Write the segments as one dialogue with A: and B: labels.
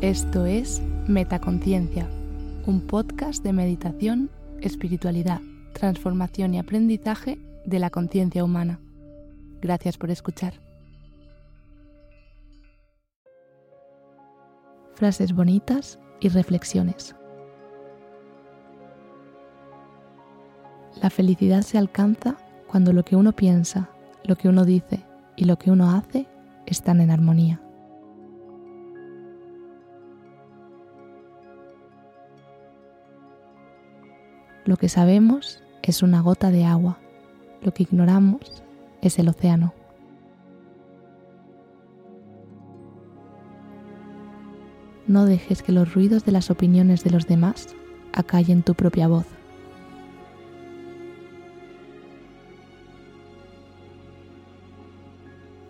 A: Esto es Metaconciencia, un podcast de meditación, espiritualidad, transformación y aprendizaje de la conciencia humana. Gracias por escuchar. Frases bonitas y reflexiones. La felicidad se alcanza cuando lo que uno piensa, lo que uno dice y lo que uno hace están en armonía. Lo que sabemos es una gota de agua, lo que ignoramos es el océano. No dejes que los ruidos de las opiniones de los demás acallen tu propia voz.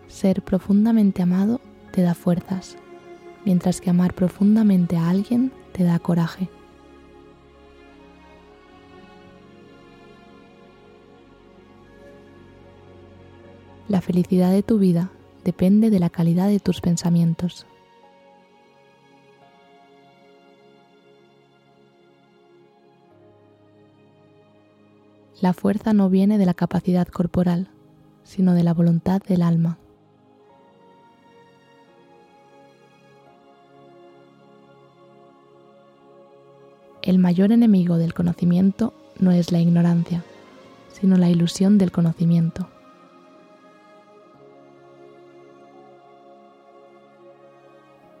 A: Ser profundamente amado te da fuerzas, mientras que amar profundamente a alguien te da coraje. La felicidad de tu vida depende de la calidad de tus pensamientos. La fuerza no viene de la capacidad corporal, sino de la voluntad del alma. El mayor enemigo del conocimiento no es la ignorancia, sino la ilusión del conocimiento.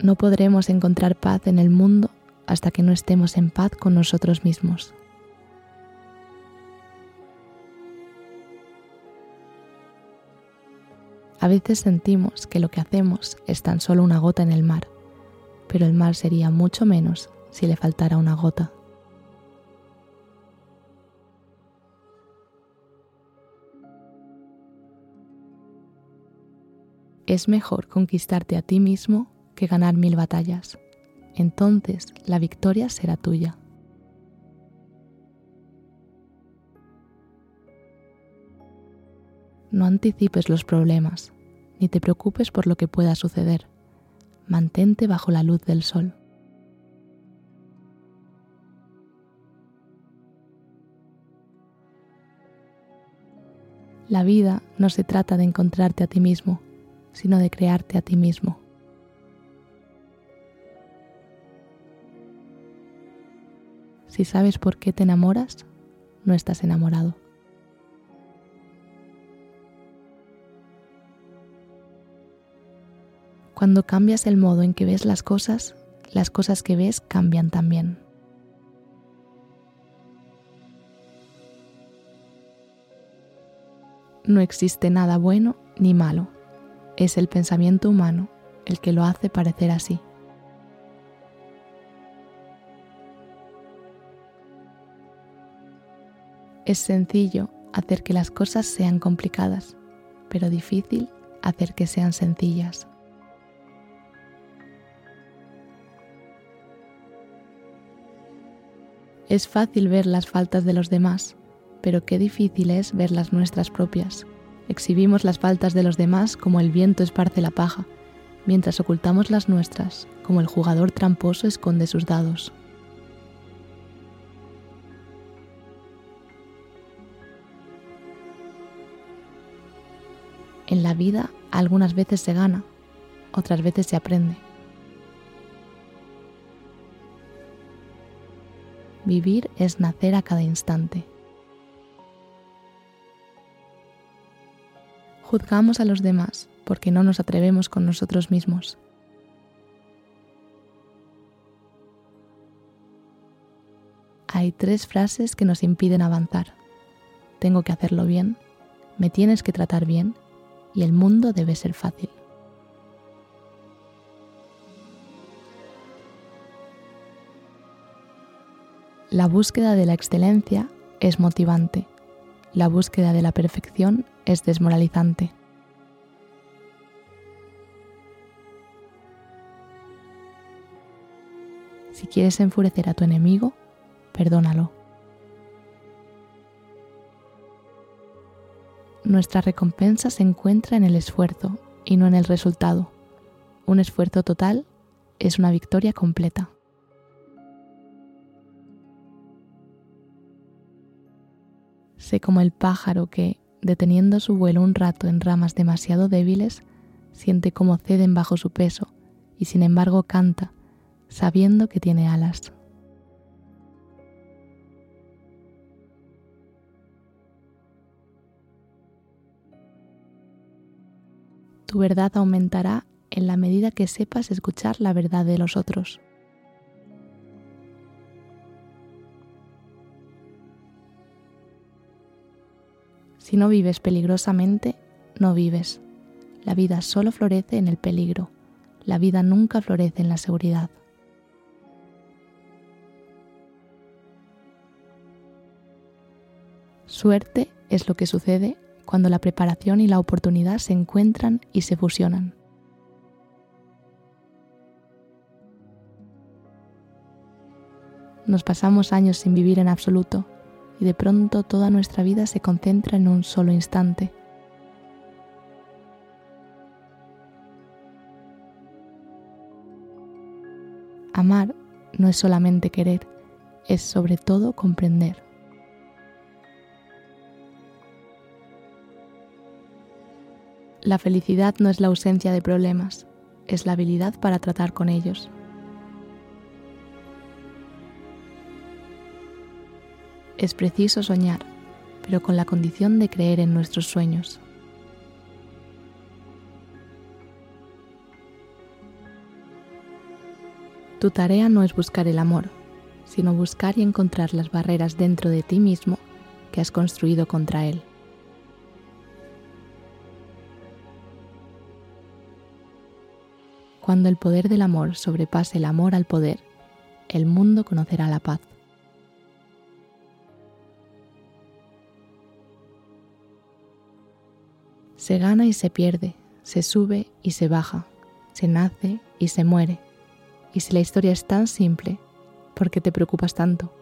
A: No podremos encontrar paz en el mundo hasta que no estemos en paz con nosotros mismos. A veces sentimos que lo que hacemos es tan solo una gota en el mar, pero el mar sería mucho menos si le faltara una gota. Es mejor conquistarte a ti mismo que ganar mil batallas. Entonces la victoria será tuya. No anticipes los problemas, ni te preocupes por lo que pueda suceder. Mantente bajo la luz del sol. La vida no se trata de encontrarte a ti mismo, sino de crearte a ti mismo. Si sabes por qué te enamoras, no estás enamorado. Cuando cambias el modo en que ves las cosas, las cosas que ves cambian también. No existe nada bueno ni malo. Es el pensamiento humano el que lo hace parecer así. Es sencillo hacer que las cosas sean complicadas, pero difícil hacer que sean sencillas. Es fácil ver las faltas de los demás, pero qué difícil es ver las nuestras propias. Exhibimos las faltas de los demás como el viento esparce la paja, mientras ocultamos las nuestras como el jugador tramposo esconde sus dados. En la vida algunas veces se gana, otras veces se aprende. Vivir es nacer a cada instante. Juzgamos a los demás porque no nos atrevemos con nosotros mismos. Hay tres frases que nos impiden avanzar. Tengo que hacerlo bien, me tienes que tratar bien y el mundo debe ser fácil. La búsqueda de la excelencia es motivante, la búsqueda de la perfección es desmoralizante. Si quieres enfurecer a tu enemigo, perdónalo. Nuestra recompensa se encuentra en el esfuerzo y no en el resultado. Un esfuerzo total es una victoria completa. Sé como el pájaro que, deteniendo su vuelo un rato en ramas demasiado débiles, siente cómo ceden bajo su peso y sin embargo canta, sabiendo que tiene alas. Tu verdad aumentará en la medida que sepas escuchar la verdad de los otros. Si no vives peligrosamente, no vives. La vida solo florece en el peligro. La vida nunca florece en la seguridad. Suerte es lo que sucede cuando la preparación y la oportunidad se encuentran y se fusionan. Nos pasamos años sin vivir en absoluto y de pronto toda nuestra vida se concentra en un solo instante. Amar no es solamente querer, es sobre todo comprender. La felicidad no es la ausencia de problemas, es la habilidad para tratar con ellos. Es preciso soñar, pero con la condición de creer en nuestros sueños. Tu tarea no es buscar el amor, sino buscar y encontrar las barreras dentro de ti mismo que has construido contra él. Cuando el poder del amor sobrepase el amor al poder, el mundo conocerá la paz. Se gana y se pierde, se sube y se baja, se nace y se muere. Y si la historia es tan simple, ¿por qué te preocupas tanto?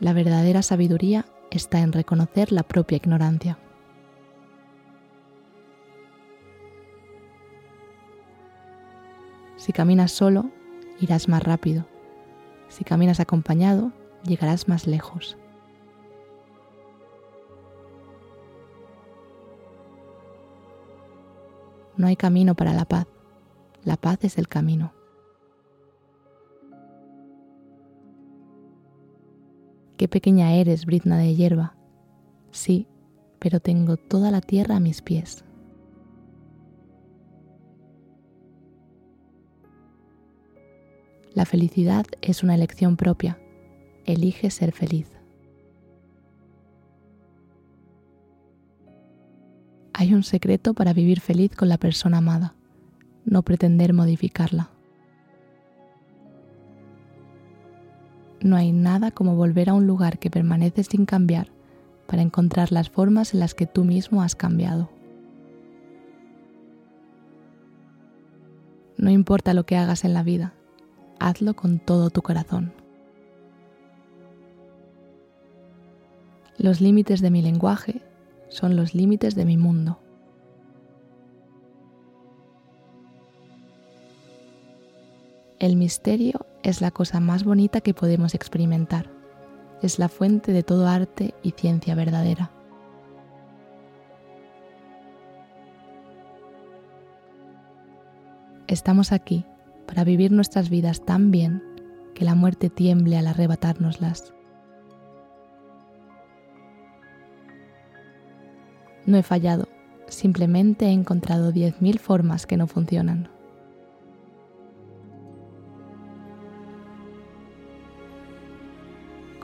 A: La verdadera sabiduría está en reconocer la propia ignorancia. Si caminas solo, irás más rápido. Si caminas acompañado, llegarás más lejos. No hay camino para la paz. La paz es el camino. Qué pequeña eres, brizna de hierba. Sí, pero tengo toda la tierra a mis pies. La felicidad es una elección propia. Elige ser feliz. Hay un secreto para vivir feliz con la persona amada, no pretender modificarla. No hay nada como volver a un lugar que permanece sin cambiar para encontrar las formas en las que tú mismo has cambiado. No importa lo que hagas en la vida, hazlo con todo tu corazón. Los límites de mi lenguaje son los límites de mi mundo. El misterio es la cosa más bonita que podemos experimentar. Es la fuente de todo arte y ciencia verdadera. Estamos aquí para vivir nuestras vidas tan bien que la muerte tiemble al arrebatárnoslas. No he fallado, simplemente he encontrado 10.000 formas que no funcionan.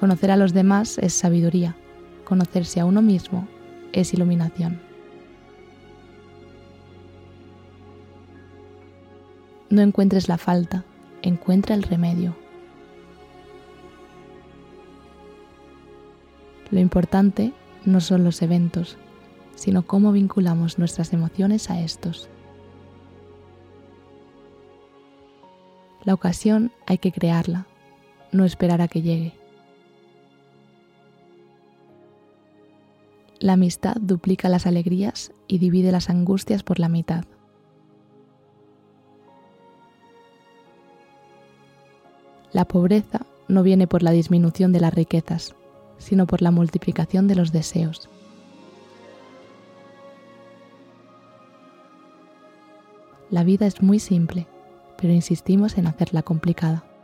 A: Conocer a los demás es sabiduría, conocerse a uno mismo es iluminación. No encuentres la falta, encuentra el remedio. Lo importante no son los eventos, sino cómo vinculamos nuestras emociones a estos. La ocasión hay que crearla, no esperar a que llegue. La amistad duplica las alegrías y divide las angustias por la mitad. La pobreza no viene por la disminución de las riquezas, sino por la multiplicación de los deseos. La vida es muy simple, pero insistimos en hacerla complicada.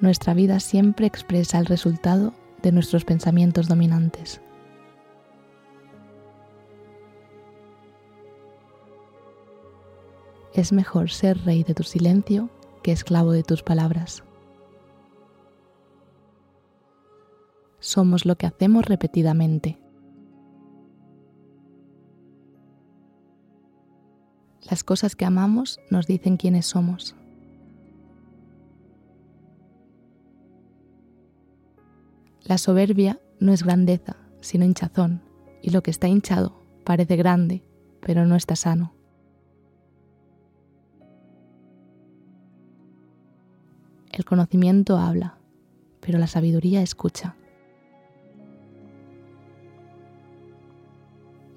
A: Nuestra vida siempre expresa el resultado de nuestros pensamientos dominantes. Es mejor ser rey de tu silencio que esclavo de tus palabras. Somos lo que hacemos repetidamente. Las cosas que amamos nos dicen quiénes somos. La soberbia no es grandeza, sino hinchazón, y lo que está hinchado parece grande, pero no está sano. El conocimiento habla, pero la sabiduría escucha.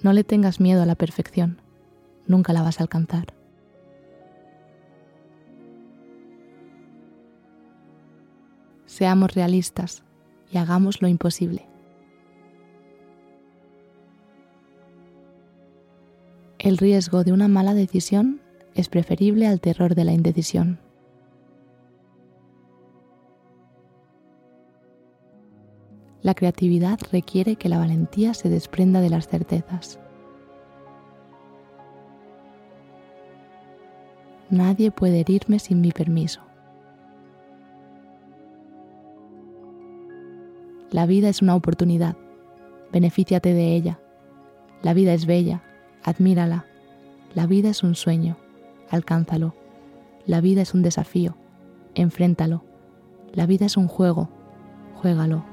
A: No le tengas miedo a la perfección, nunca la vas a alcanzar. Seamos realistas y hagamos lo imposible. El riesgo de una mala decisión es preferible al terror de la indecisión. La creatividad requiere que la valentía se desprenda de las certezas. Nadie puede herirme sin mi permiso. La vida es una oportunidad. Benefíciate de ella. La vida es bella. Admírala. La vida es un sueño. Alcánzalo. La vida es un desafío. Enfréntalo. La vida es un juego. Juégalo.